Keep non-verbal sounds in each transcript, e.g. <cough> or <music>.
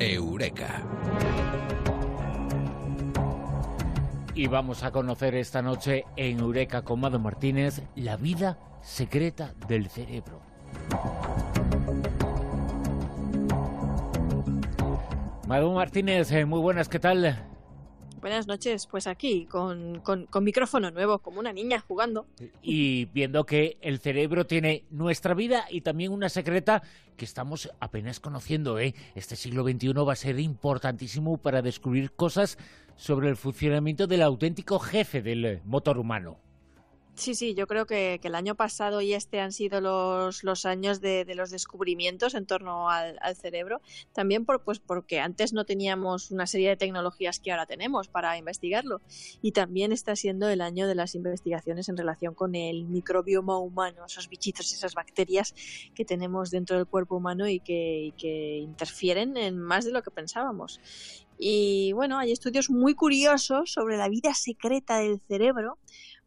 Eureka. Y vamos a conocer esta noche en Eureka con Mado Martínez la vida secreta del cerebro. Mado Martínez, eh, muy buenas, ¿qué tal? Buenas noches, pues aquí, con, con, micrófono nuevo, como una niña jugando. Y viendo que el cerebro tiene nuestra vida y también una secreta que estamos apenas conociendo. ¿eh? Este siglo XXI va a ser importantísimo para descubrir cosas sobre el funcionamiento del auténtico jefe del motor humano. Sí, sí, yo creo que, el año pasado y este han sido los, años de, los descubrimientos en torno al, cerebro. También por, pues porque antes no teníamos una serie de tecnologías que ahora tenemos para investigarlo. Y también está siendo el año de las investigaciones en relación con el microbioma humano, esos bichitos, esas bacterias que tenemos dentro del cuerpo humano y que, y que interfieren en más de lo que pensábamos. Y bueno, hay estudios muy curiosos sobre la vida secreta del cerebro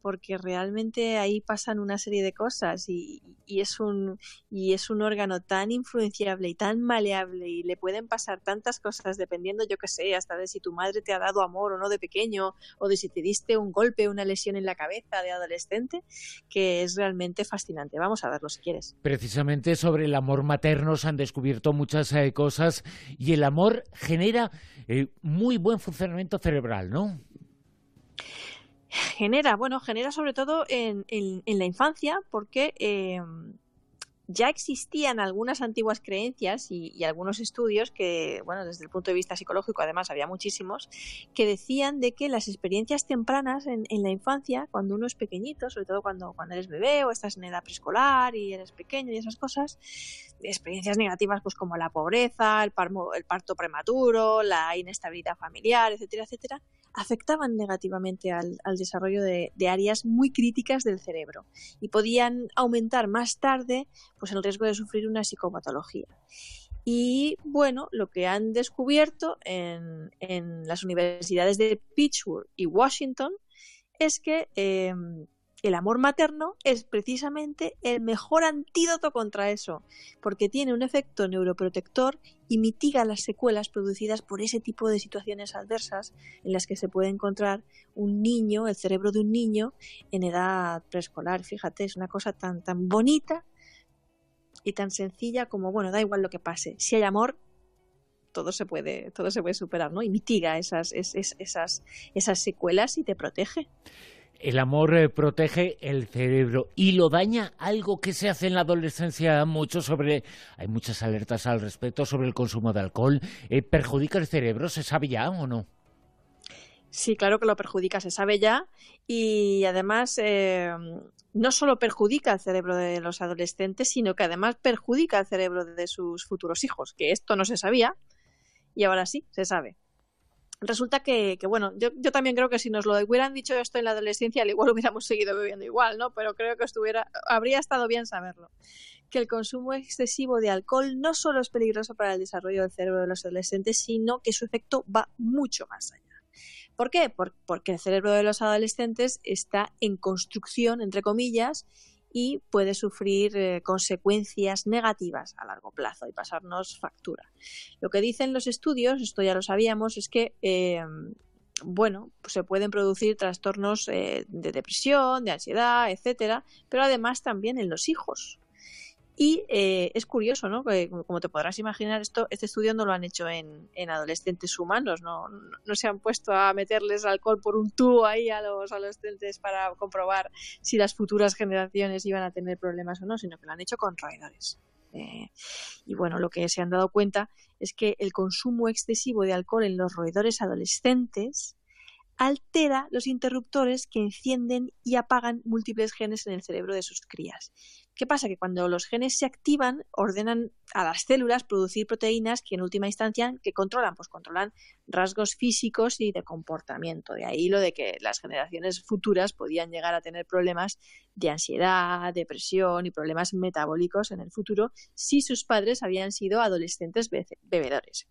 porque realmente ahí pasan una serie de cosas y, es un y es un órgano tan influenciable y tan maleable y le pueden pasar tantas cosas dependiendo yo que sé hasta de si tu madre te ha dado amor o no de pequeño o de si te diste un golpe una lesión en la cabeza de adolescente que es realmente fascinante. Vamos a verlo si quieres. Precisamente sobre el amor materno se han descubierto muchas eh, cosas y el amor genera eh, muy buen funcionamiento cerebral no genera, bueno, genera sobre todo en, en, la infancia porque eh, ya existían algunas antiguas creencias y, algunos estudios que, bueno, desde el punto de vista psicológico además había muchísimos, que decían de que las experiencias tempranas en, la infancia, cuando uno es pequeñito, sobre todo cuando, cuando eres bebé o estás en edad preescolar y eres pequeño y esas cosas, experiencias negativas pues como la pobreza, el, el parto prematuro, la inestabilidad familiar, etcétera, etcétera, afectaban negativamente al, desarrollo de, áreas muy críticas del cerebro y podían aumentar más tarde pues, el riesgo de sufrir una psicopatología. Y bueno, lo que han descubierto en, las universidades de Pittsburgh y Washington es que em, el amor materno es precisamente el mejor antídoto contra eso, porque tiene un efecto neuroprotector y mitiga las secuelas producidas por ese tipo de situaciones adversas en las que se puede encontrar un niño, el cerebro de un niño en edad preescolar. Fíjate, es una cosa tan tan bonita y tan sencilla como bueno, da igual lo que pase. Si hay amor, todo se puede, todo se puede superar, ¿no? Y mitiga esas, esas, esas secuelas y te protege. El amor eh, protege el cerebro y lo daña algo que se hace en la adolescencia mucho sobre hay muchas alertas al respecto sobre el consumo de alcohol. Eh, ¿Perjudica el cerebro? ¿Se sabe ya o no? Sí, claro que lo perjudica, se sabe ya. Y además, eh, no solo perjudica el cerebro de los adolescentes, sino que además perjudica el cerebro de sus futuros hijos, que esto no se sabía y ahora sí, se sabe resulta que, bueno, yo, yo, también creo que si nos lo hubieran dicho esto en la adolescencia, al igual hubiéramos seguido bebiendo igual, ¿no? Pero creo que estuviera, habría estado bien saberlo. Que el consumo excesivo de alcohol no solo es peligroso para el desarrollo del cerebro de los adolescentes, sino que su efecto va mucho más allá. ¿Por qué? porque el cerebro de los adolescentes está en construcción, entre comillas, y puede sufrir eh, consecuencias negativas a largo plazo y pasarnos factura. Lo que dicen los estudios, esto ya lo sabíamos, es que eh, bueno, pues se pueden producir trastornos eh, de depresión, de ansiedad, etcétera, pero además también en los hijos. Y eh, es curioso, ¿no? Como te podrás imaginar, esto, este estudio no lo han hecho en, adolescentes humanos, ¿no? ¿no? se han puesto a meterles alcohol por un tubo ahí a los adolescentes para comprobar si las futuras generaciones iban a tener problemas o no, sino que lo han hecho con roedores. Eh, y bueno, lo que se han dado cuenta es que el consumo excesivo de alcohol en los roedores adolescentes altera los interruptores que encienden y apagan múltiples genes en el cerebro de sus crías. ¿Qué pasa? Que cuando los genes se activan, ordenan a las células producir proteínas que en última instancia, que controlan? Pues controlan rasgos físicos y de comportamiento. De ahí lo de que las generaciones futuras podían llegar a tener problemas de ansiedad, depresión y problemas metabólicos en el futuro si sus padres habían sido adolescentes bebedores.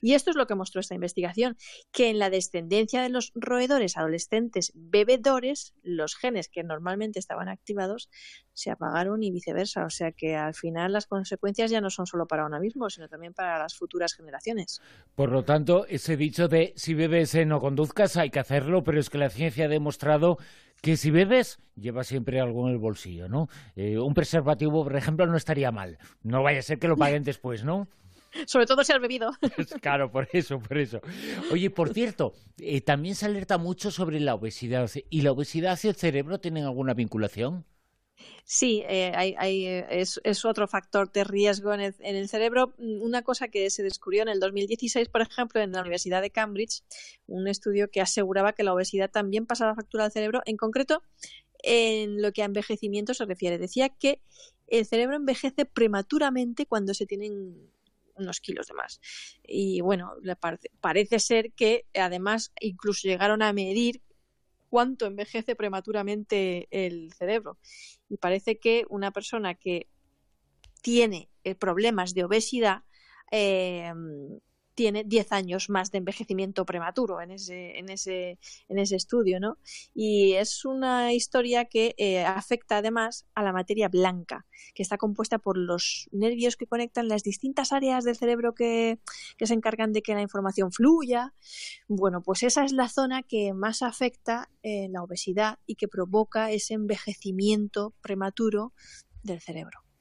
Y esto es lo que mostró esta investigación, que en la descendencia de los roedores adolescentes bebedores, los genes que normalmente estaban activados se apagaron y viceversa. O sea que al final las consecuencias ya no son solo para uno mismo, sino también para las futuras generaciones. Por lo tanto, ese dicho de si bebes no conduzcas, hay que hacerlo, pero es que la ciencia ha demostrado que si bebes, lleva siempre algo en el bolsillo, ¿no? Eh, un preservativo, por ejemplo, no estaría mal. No vaya a ser que lo paguen <laughs> después, ¿no? <laughs> Sobre todo si has bebido. claro, por eso, por eso. Oye, por cierto, eh, también se alerta mucho sobre la obesidad. ¿Y la obesidad y el cerebro tienen alguna vinculación? Sí, eh, hay, es, otro factor de riesgo en el, en el, cerebro. Una cosa que se descubrió en el 2016, por ejemplo, en la Universidad de Cambridge, un estudio que aseguraba que la obesidad también pasaba factura al cerebro, en concreto en lo que a envejecimiento se refiere. Decía que el cerebro envejece prematuramente cuando se tienen unos kilos de más. Y bueno, parece ser que además incluso llegaron a medir cuánto envejece prematuramente el cerebro. Y parece que una persona que tiene eh, problemas de obesidad eh, tiene 10 años más de envejecimiento prematuro en ese, en ese, en ese estudio, ¿no? Y es una historia que eh, afecta además a la materia blanca, que está compuesta por los nervios que conectan las distintas áreas del cerebro que, que se encargan de que la información fluya. Bueno, pues esa es la zona que más afecta eh, la obesidad y que provoca ese envejecimiento prematuro del cerebro.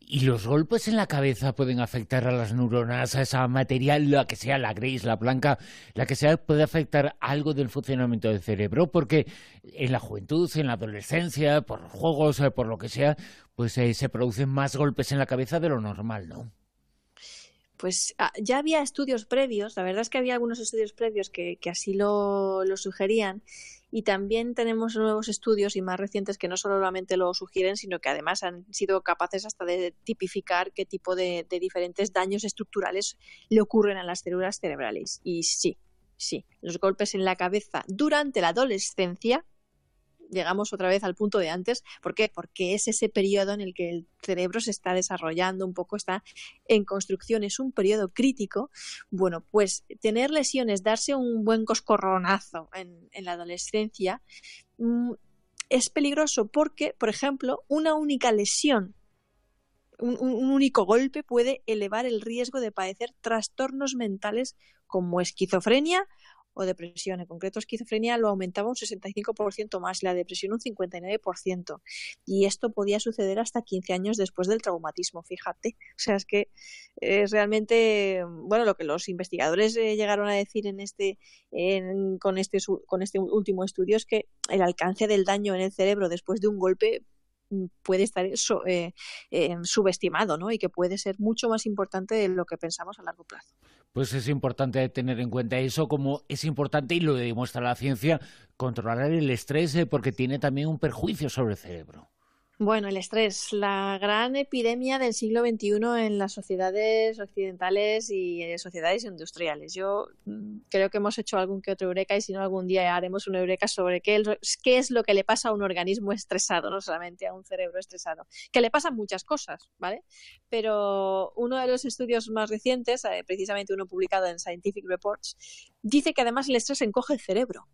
¿Y los golpes en la cabeza pueden afectar a las neuronas, a esa materia, la que sea, la gris, la blanca, la que sea, puede afectar algo del funcionamiento del cerebro? Porque en la juventud, en la adolescencia, por juegos, eh, por lo que sea, pues eh, se producen más golpes en la cabeza de lo normal, ¿no? Pues ah, ya había estudios previos, la verdad es que había algunos estudios previos que, así lo, lo sugerían y también tenemos nuevos estudios y más recientes que no solamente lo sugieren, sino que además han sido capaces hasta de tipificar qué tipo de, diferentes daños estructurales le ocurren a las células cerebrales. Y sí, sí, los golpes en la cabeza durante la adolescencia llegamos otra vez al punto de antes. ¿Por qué? Porque es ese periodo en el que el cerebro se está desarrollando un poco, está en construcción, es un periodo crítico. Bueno, pues tener lesiones, darse un buen coscorronazo en, la adolescencia mm, es peligroso porque, por ejemplo, una única lesión un, único golpe puede elevar el riesgo de padecer trastornos mentales como esquizofrenia o depresión. En concreto, esquizofrenia lo aumentaba un 65% más, la depresión un 59%. Y esto podía suceder hasta 15 años después del traumatismo, fíjate. O sea, es que es realmente, bueno, lo que los investigadores eh, llegaron a decir en este, con, este, con este último estudio es que el alcance del daño en el cerebro después de un golpe mm, puede estar eh, eh, subestimado ¿no? y que puede ser mucho más importante de lo que pensamos a largo plazo. Pues es importante tener en cuenta eso, como es importante, y lo demuestra la ciencia, controlar el estrés eh, porque tiene también un perjuicio sobre el cerebro. Bueno, el estrés, la gran epidemia del siglo XXI en las sociedades occidentales y en sociedades industriales. Yo mm, creo que hemos hecho algún que otro eureka y si no algún día haremos una eureka sobre qué, qué es lo que le pasa a un organismo estresado, no solamente a un cerebro estresado. Que le pasan muchas cosas, ¿vale? Pero uno de los estudios más recientes, eh, precisamente uno publicado en Scientific Reports, dice que además el estrés encoge el cerebro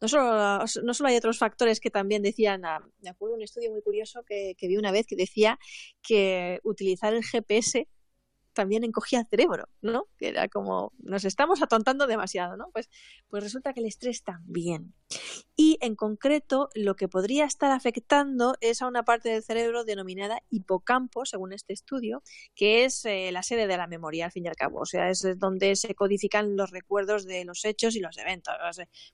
no solo, no solo hay otros factores que también decían, ah, me acuerdo de un estudio muy curioso que, que vi una vez que decía que utilizar el GPS también encogía el cerebro, ¿no? Que era como, nos estamos atontando demasiado, ¿no? Pues, pues resulta que el estrés también. Y en concreto, lo que podría estar afectando es a una parte del cerebro denominada hipocampo, según este estudio, que es eh, la sede de la memoria, al fin y al cabo. O sea, es donde se codifican los recuerdos de los hechos y los eventos.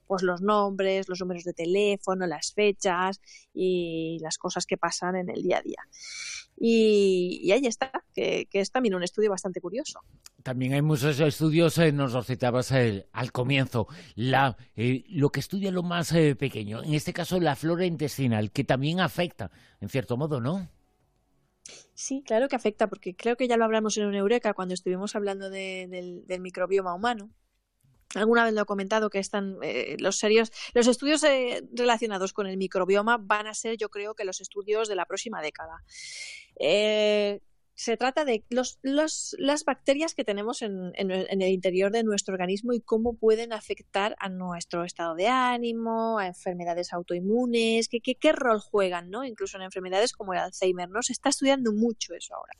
Pues los nombres, los números de teléfono, las fechas y las cosas que pasan en el día a día. Y, ahí está, que, es también un estudio bastante curioso. También hay muchos estudios, eh, nos los citabas eh, al comienzo, la, eh, lo que estudia lo más pequeño, en este caso la flora intestinal, que también afecta, en cierto modo, ¿no? Sí, claro que afecta, porque creo que ya lo hablamos en un Eureka cuando estuvimos hablando del, del microbioma humano alguna vez lo he comentado que están eh, los serios los estudios eh, relacionados con el microbioma van a ser yo creo que los estudios de la próxima década eh, se trata de los, las bacterias que tenemos en, el interior de nuestro organismo y cómo pueden afectar a nuestro estado de ánimo, a enfermedades autoinmunes, qué, qué, rol juegan, ¿no? Incluso en enfermedades como el Alzheimer, ¿no? Se está estudiando mucho eso ahora.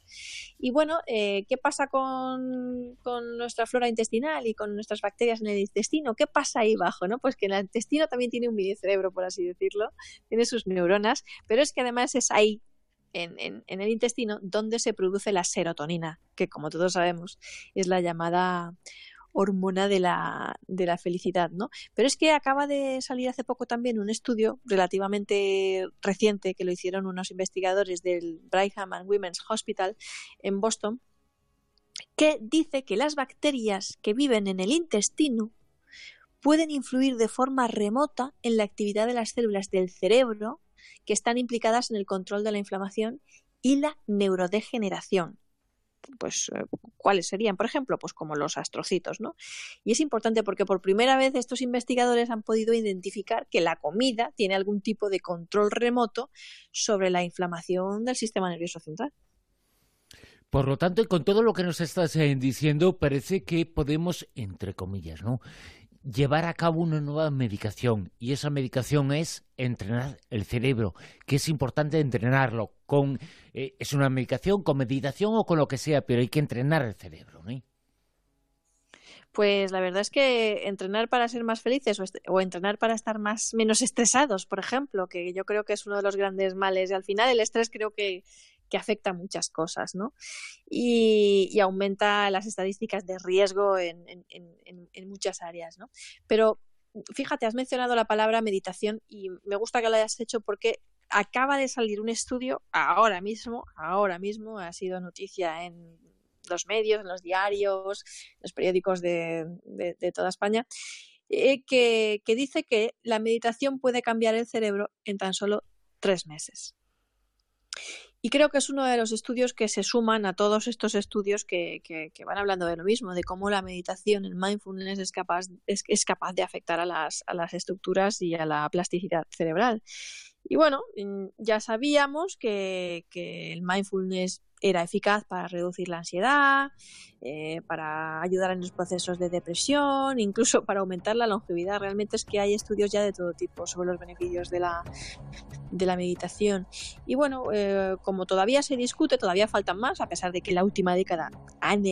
Y bueno, eh, ¿qué pasa con, con, nuestra flora intestinal y con nuestras bacterias en el intestino? ¿Qué pasa ahí abajo, no? Pues que el intestino también tiene un mini cerebro, por así decirlo, tiene sus neuronas, pero es que además es ahí en, el intestino donde se produce la serotonina, que como todos sabemos es la llamada hormona de la, de la felicidad, ¿no? Pero es que acaba de salir hace poco también un estudio relativamente reciente que lo hicieron unos investigadores del Brigham and Women's Hospital en Boston, que dice que las bacterias que viven en el intestino pueden influir de forma remota en la actividad de las células del cerebro que están implicadas en el control de la inflamación y la neurodegeneración. Pues, eh, ¿cuáles serían? Por ejemplo, pues como los astrocitos, ¿no? Y es importante porque por primera vez estos investigadores han podido identificar que la comida tiene algún tipo de control remoto sobre la inflamación del sistema nervioso central. Por lo tanto, y con todo lo que nos estás eh, diciendo, parece que podemos, entre comillas, ¿no? Llevar a cabo una nueva medicación y esa medicación es entrenar el cerebro, que es importante entrenarlo con eh, es una medicación con meditación o con lo que sea, pero hay que entrenar el cerebro, ¿no? Pues la verdad es que entrenar para ser más felices o, entrenar para estar más menos estresados, por ejemplo, que yo creo que es uno de los grandes males. Y al final el estrés creo que que afecta muchas cosas, ¿no? Y, aumenta las estadísticas de riesgo en, muchas áreas, ¿no? Pero fíjate, has mencionado la palabra meditación y me gusta que lo hayas hecho porque acaba de salir un estudio ahora mismo, ahora mismo, ha sido noticia en los medios, en los diarios, en los periódicos de, toda España, eh, que dice que la meditación puede cambiar el cerebro en tan solo tres meses. Y creo que es uno de los estudios que se suman a todos estos estudios que, van hablando de lo mismo, de cómo la meditación, el mindfulness es capaz, es, capaz de afectar a las, a las estructuras y a la plasticidad cerebral. Y bueno, ya sabíamos que, el mindfulness era eficaz para reducir la ansiedad, eh, para ayudar en los procesos de depresión, incluso para aumentar la longevidad. Realmente es que hay estudios ya de todo tipo sobre los beneficios de la, de la meditación. Y bueno, eh, como todavía se discute, todavía faltan más, a pesar de que en la última década han,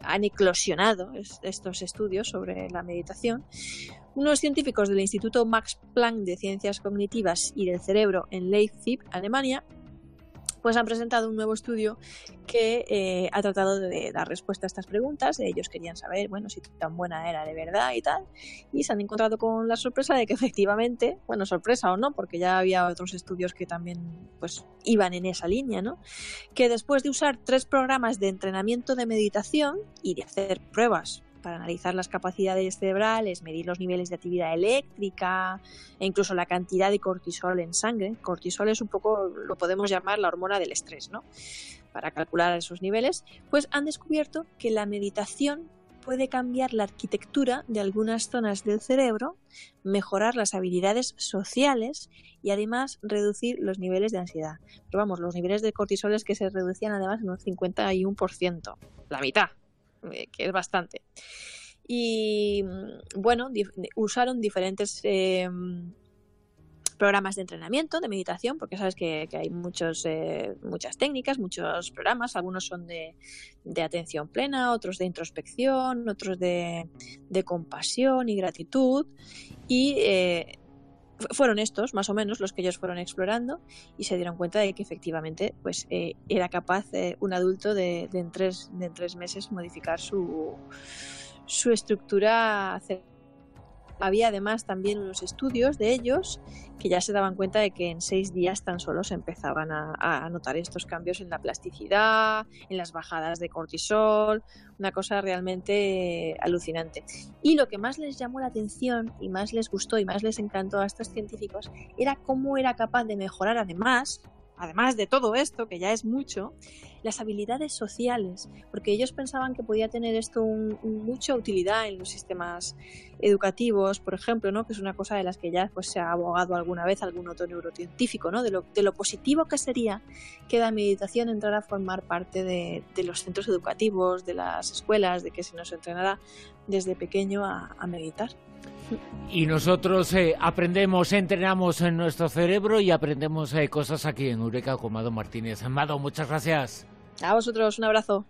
han eclosionado estos estudios sobre la meditación. Unos científicos del Instituto Max Planck de Ciencias Cognitivas y del Cerebro en Leipzig, Alemania, pues han presentado un nuevo estudio que eh, ha tratado de dar respuesta a estas preguntas. Ellos querían saber, bueno, si tan buena era de verdad y tal. Y se han encontrado con la sorpresa de que <laughs> efectivamente, bueno, sorpresa o no, porque ya había otros estudios que también pues iban en esa línea, ¿no? Que después de usar tres programas de entrenamiento de meditación y de hacer pruebas para analizar las capacidades cerebrales, medir los niveles de actividad eléctrica e incluso la cantidad de cortisol en sangre. Cortisol es un poco, lo podemos llamar la hormona del estrés, ¿no? Para calcular esos niveles, pues han descubierto que la meditación puede cambiar la arquitectura de algunas zonas del cerebro, mejorar las habilidades sociales y además reducir los niveles de ansiedad. Pero vamos, los niveles de cortisol es que se reducían además en un 51%, la mitad. Eh, que es bastante. Y mm, bueno, usaron diferentes eh, programas de entrenamiento, de meditación, porque sabes que, hay muchos, eh, muchas técnicas, muchos programas, algunos son de, atención plena, otros de introspección, otros de, de compasión y gratitud. Y fueron estos, más o menos, los que ellos fueron explorando y se dieron cuenta de que efectivamente pues, eh, era capaz eh, un adulto de, en tres, de tres meses modificar su, su estructura había además también unos estudios de ellos que ya se daban cuenta de que en seis días tan solo se empezaban a, notar estos cambios en la plasticidad, en las bajadas de cortisol, una cosa realmente alucinante. Y lo que más les llamó la atención y más les gustó y más les encantó a estos científicos era cómo era capaz de mejorar además, además de todo esto, que ya es mucho, las habilidades sociales, porque ellos pensaban que podía tener esto mucha utilidad en los sistemas educativos, por ejemplo, ¿no? que es una cosa de las que ya pues, se ha abogado alguna vez algún otro neurocientífico, ¿no? de, lo, de lo positivo que sería que la meditación entrara a formar parte de, los centros educativos, de las escuelas, de que se nos entrenara desde pequeño a, meditar. Y nosotros eh, aprendemos, entrenamos en nuestro cerebro y aprendemos eh, cosas aquí en Eureka con Mado Martínez. Amado, muchas gracias. A vosotros, un abrazo.